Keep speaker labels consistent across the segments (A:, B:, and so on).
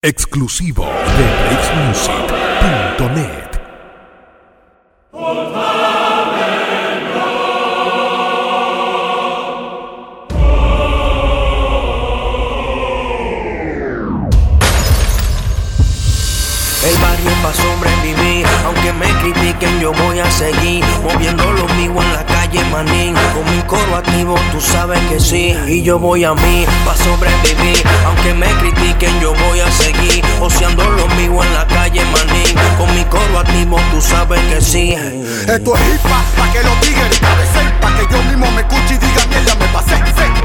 A: Exclusivo de BreaksMusic.net.
B: El barrio pa' sobrevivir, aunque me critiquen yo voy a seguir moviendo lo mío en la calle manín. Con mi coro activo tú sabes que sí, y yo voy a mí pa' sobrevivir, aunque me critiquen yo voy a seguir oceando lo mío en la calle manín. Con mi coro activo tú sabes que sí.
C: Esto es hip pa' que tigres cabecen, pa' que yo mismo me escuche y diga mierda me pasé. sé.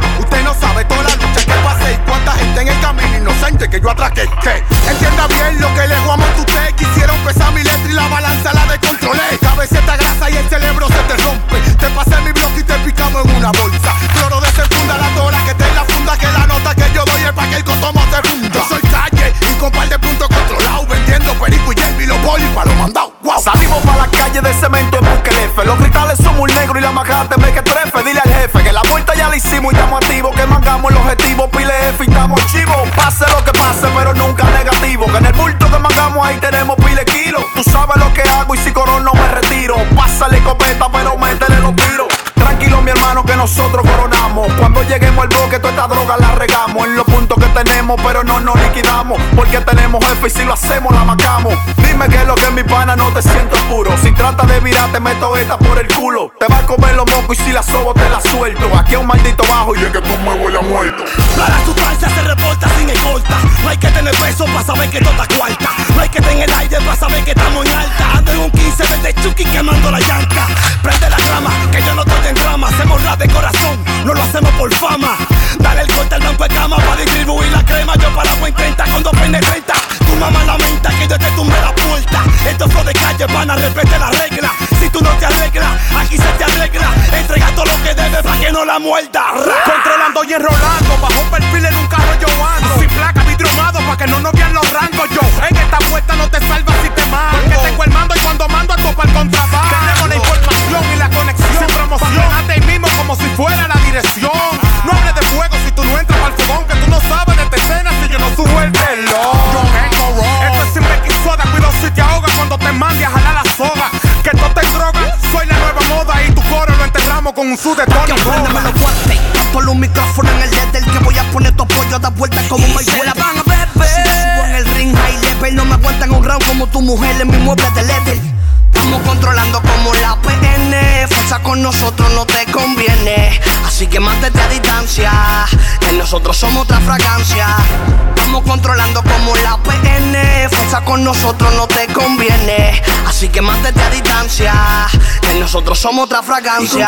C: La
D: majada me que trefe. Dile al jefe que la vuelta ya la hicimos y estamos activos. Que mangamos el objetivo, pile F y estamos chivos. Pase lo que pase, pero nunca negativo. Que en el bulto que mangamos ahí tenemos pile kilos. Tú sabes lo que hago y si corono me retiro. Pásale copeta, pero métele los tiros. Tranquilo, mi hermano, que nosotros coronamos. Cuando lleguemos al bloque, toda esta droga la regamos. En los puntos que tenemos, pero no nos liquidamos. Porque tenemos jefe y si lo hacemos, la macamos. Dime que es lo que es mi pana, no te siento puro. Trata de virar, te meto esta por el culo. Te va a comer los mocos y si la sobo, te la suelto. Aquí es un maldito bajo y es que tú me huele a muerto.
E: Para sustancia se reporta sin escolta. No hay que tener peso para saber que toda cuarta. No hay que tener aire para saber que estamos en alta. Ando en un 15 desde Chucky quemando la llanta. Prende la rama, que yo no estoy en drama. Hacemos rap de corazón, no lo hacemos por fama. Que yo te tumbe la puerta. Esto fue de calle, pana, respete la regla. Si tú no te arreglas, aquí se te arregla. Entrega todo lo que debes para que no la muerda.
C: Controlando y enrolando, bajo perfil en un carro yo ando. Sin placa, vidriomado, pa' que no nos vean con un sud de
E: Que
C: Tony
E: préndeme
C: Roma.
E: los guantes. Ponle un micrófono en el dedo que voy a poner tu pollo a dar vueltas como un
B: se la van a
E: beber. Si subo en el ring high level, no me aguantan un round como tu mujer en mi mueble de leather. Estamos controlando como la PN. Fuerza con nosotros no te conviene. Así que mantente a distancia. Nosotros somos otra fragancia. Estamos controlando como la PN. Fuerza con nosotros no te conviene. Así que mantente a distancia. Que nosotros somos otra fragancia.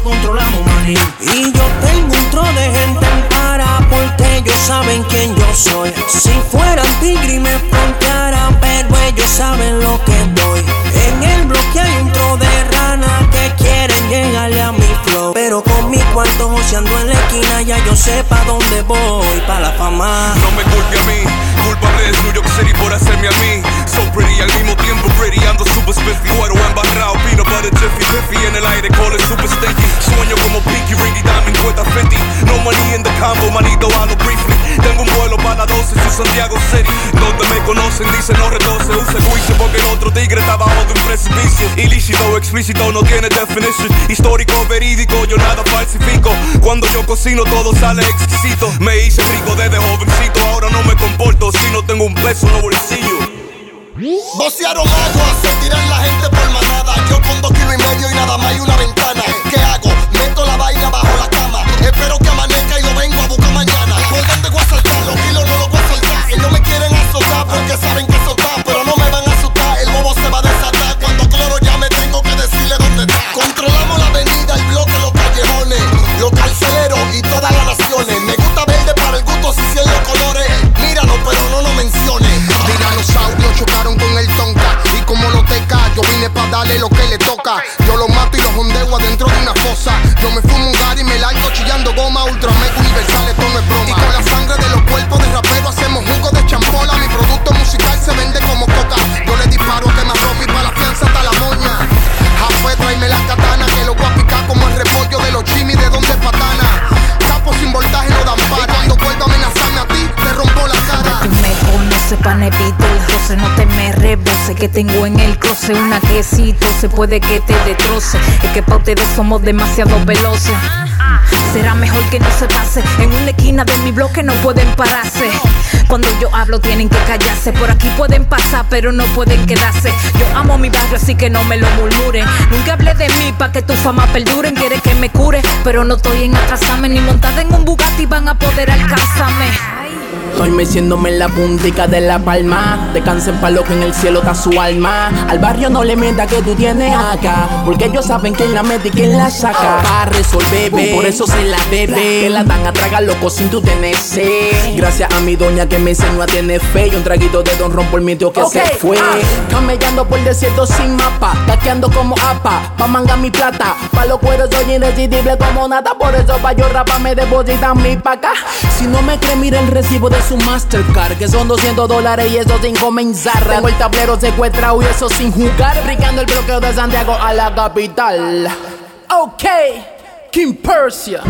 B: Controlamos, maní. Y yo tengo un tro de gente en para porque ellos saben quién yo soy. Si fueran tigre y me frontearan, pero ellos saben lo que doy. En el bloque hay un tro de rana que quieren llegarle a mi flow. Pero con mi cuarto joseando en la esquina, ya yo sé pa' dónde voy, pa' la fama.
F: No me culpe a mí, culpable es New York City por hacerme a mí. So pretty al mismo tiempo pretty, ando super spiffy, cuero embarrado, peanut butter jiffy, jiffy en el aire, call it super stinky. Pinky, Ringy, Diamond, cuesta 50. No money in the combo, manito, hablo briefly. Tengo un vuelo para 12, su Santiago City. Donde me conocen, dicen no retose, use juicio porque el otro tigre está bajo de un precipicio. Ilícito, explícito, no tiene definition. Histórico, verídico, yo nada falsifico. Cuando yo cocino todo sale exquisito. Me hice rico desde jovencito, ahora no me comporto si no tengo un peso en los bolsillos.
C: Vocearon agua, se tiran la gente por manada. Yo con dos kilos y medio y nada más
A: Que tengo en el closet una quesito, se puede que te destroce. Es que pa' ustedes somos demasiado veloces. Será mejor que no se pase. En una esquina de mi bloque no pueden pararse. Cuando yo hablo tienen que callarse. Por aquí pueden pasar, pero no pueden quedarse. Yo amo mi barrio, así que no me lo murmuren. Nunca hablé de mí pa' que tu fama perduren. Quiere que me cure, pero no estoy en atrasarme. Ni montada en un Bugatti van a poder alcanzarme.
G: Estoy meciéndome en la puntica de la palma. Descansen pa' lo que en el cielo está su alma. Al barrio no le mienta que tú tienes acá. Porque ellos saben quién la mete y quién la saca. Pa' resolver, por eso se la bebe. Que la dan a tragar loco sin tu tener Gracias a mi doña que me enseñó a tener fe. Y un traguito de don Ron por mi tío que se fue. Ah. Camellando por el desierto sin mapa. Taqueando como apa. Pa' manga mi plata. Pa' los cueros soy irresistible como nada. Por eso pa' yo rapa me depositan mi paca. Si no me cree, mira el recibo de su Mastercard, que son 200 dólares y eso sin comenzar. Tengo el tablero secuestrado y eso sin jugar. Brincando el bloqueo de Santiago a la capital. Ok, Kim Persia.